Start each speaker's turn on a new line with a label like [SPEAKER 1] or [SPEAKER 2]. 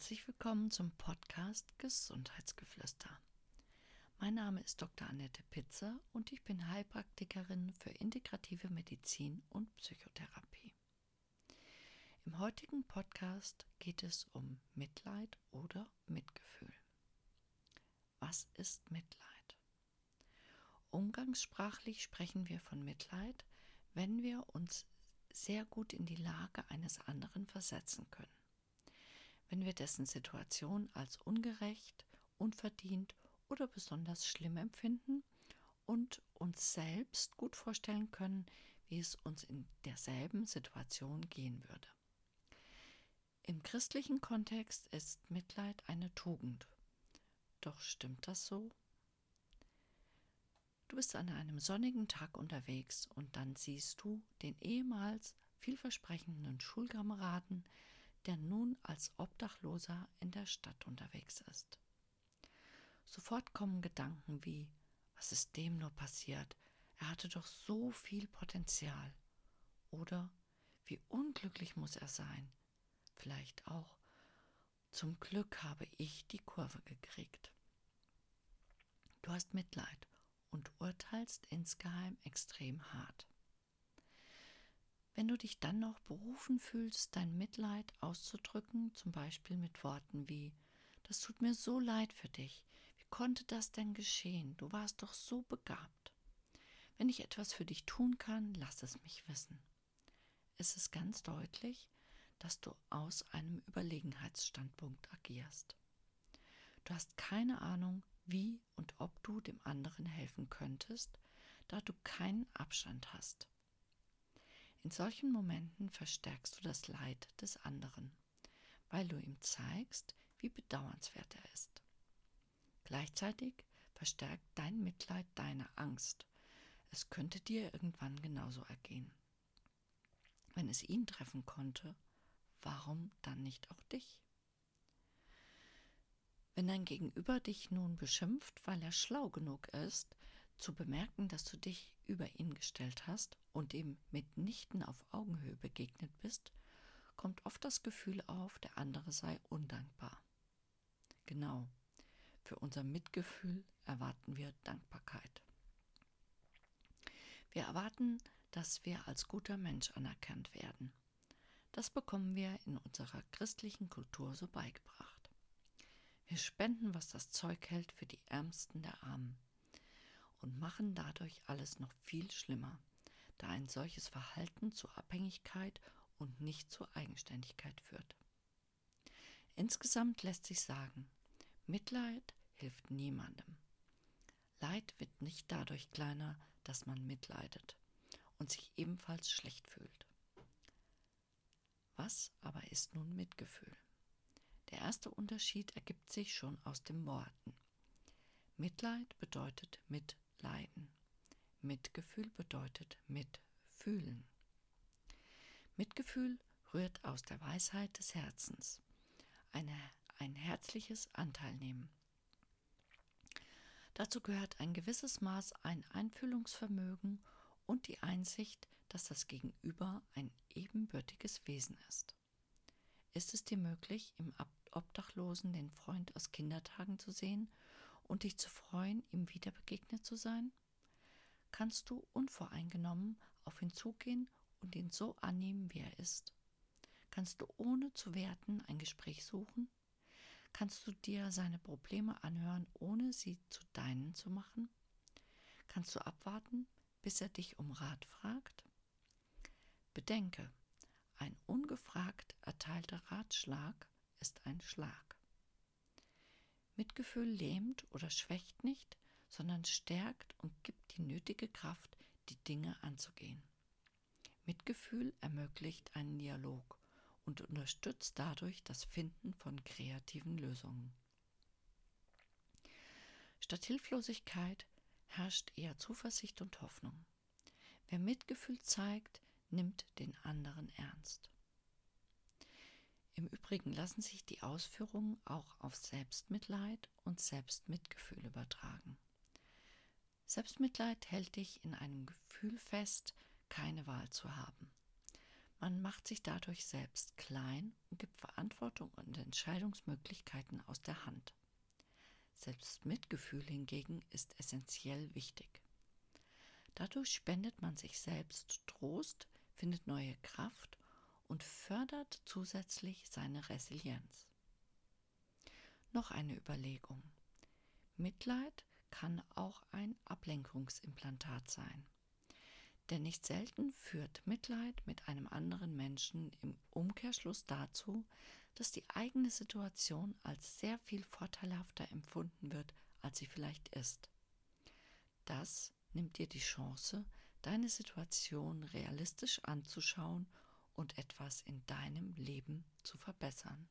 [SPEAKER 1] Herzlich willkommen zum Podcast Gesundheitsgeflüster. Mein Name ist Dr. Annette Pitzer und ich bin Heilpraktikerin für integrative Medizin und Psychotherapie. Im heutigen Podcast geht es um Mitleid oder Mitgefühl. Was ist Mitleid? Umgangssprachlich sprechen wir von Mitleid, wenn wir uns sehr gut in die Lage eines anderen versetzen können wenn wir dessen Situation als ungerecht, unverdient oder besonders schlimm empfinden und uns selbst gut vorstellen können, wie es uns in derselben Situation gehen würde. Im christlichen Kontext ist Mitleid eine Tugend. Doch stimmt das so? Du bist an einem sonnigen Tag unterwegs und dann siehst du den ehemals vielversprechenden Schulkameraden, der nun als Obdachloser in der Stadt unterwegs ist. Sofort kommen Gedanken wie, was ist dem nur passiert? Er hatte doch so viel Potenzial. Oder wie unglücklich muss er sein? Vielleicht auch, zum Glück habe ich die Kurve gekriegt. Du hast Mitleid und urteilst insgeheim extrem hart. Wenn du dich dann noch berufen fühlst, dein Mitleid auszudrücken, zum Beispiel mit Worten wie Das tut mir so leid für dich. Wie konnte das denn geschehen? Du warst doch so begabt. Wenn ich etwas für dich tun kann, lass es mich wissen. Es ist ganz deutlich, dass du aus einem Überlegenheitsstandpunkt agierst. Du hast keine Ahnung, wie und ob du dem anderen helfen könntest, da du keinen Abstand hast. In solchen Momenten verstärkst du das Leid des anderen, weil du ihm zeigst, wie bedauernswert er ist. Gleichzeitig verstärkt dein Mitleid deine Angst. Es könnte dir irgendwann genauso ergehen. Wenn es ihn treffen konnte, warum dann nicht auch dich? Wenn dein Gegenüber dich nun beschimpft, weil er schlau genug ist, zu bemerken, dass du dich über ihn gestellt hast und ihm mitnichten auf Augenhöhe begegnet bist, kommt oft das Gefühl auf, der andere sei undankbar. Genau, für unser Mitgefühl erwarten wir Dankbarkeit. Wir erwarten, dass wir als guter Mensch anerkannt werden. Das bekommen wir in unserer christlichen Kultur so beigebracht. Wir spenden, was das Zeug hält, für die Ärmsten der Armen und machen dadurch alles noch viel schlimmer, da ein solches Verhalten zu Abhängigkeit und nicht zur Eigenständigkeit führt. Insgesamt lässt sich sagen, Mitleid hilft niemandem. Leid wird nicht dadurch kleiner, dass man mitleidet und sich ebenfalls schlecht fühlt. Was aber ist nun Mitgefühl? Der erste Unterschied ergibt sich schon aus den Worten. Mitleid bedeutet mit leiden. Mitgefühl bedeutet mitfühlen. Mitgefühl rührt aus der Weisheit des Herzens, eine, ein herzliches Anteilnehmen. Dazu gehört ein gewisses Maß ein Einfühlungsvermögen und die Einsicht, dass das Gegenüber ein ebenbürtiges Wesen ist. Ist es dir möglich, im Obdachlosen den Freund aus Kindertagen zu sehen und dich zu freuen, ihm wieder begegnet zu sein? Kannst du unvoreingenommen auf ihn zugehen und ihn so annehmen, wie er ist? Kannst du ohne zu werten ein Gespräch suchen? Kannst du dir seine Probleme anhören, ohne sie zu deinen zu machen? Kannst du abwarten, bis er dich um Rat fragt? Bedenke, ein ungefragt erteilter Ratschlag ist ein Schlag. Mitgefühl lähmt oder schwächt nicht, sondern stärkt und gibt die nötige Kraft, die Dinge anzugehen. Mitgefühl ermöglicht einen Dialog und unterstützt dadurch das Finden von kreativen Lösungen. Statt Hilflosigkeit herrscht eher Zuversicht und Hoffnung. Wer Mitgefühl zeigt, nimmt den anderen ernst. Im Übrigen lassen sich die Ausführungen auch auf Selbstmitleid und Selbstmitgefühl übertragen. Selbstmitleid hält dich in einem Gefühl fest, keine Wahl zu haben. Man macht sich dadurch selbst klein und gibt Verantwortung und Entscheidungsmöglichkeiten aus der Hand. Selbstmitgefühl hingegen ist essentiell wichtig. Dadurch spendet man sich selbst Trost, findet neue Kraft und fördert zusätzlich seine Resilienz. Noch eine Überlegung. Mitleid kann auch ein Ablenkungsimplantat sein. Denn nicht selten führt Mitleid mit einem anderen Menschen im Umkehrschluss dazu, dass die eigene Situation als sehr viel vorteilhafter empfunden wird, als sie vielleicht ist. Das nimmt dir die Chance, deine Situation realistisch anzuschauen und etwas in deinem Leben zu verbessern.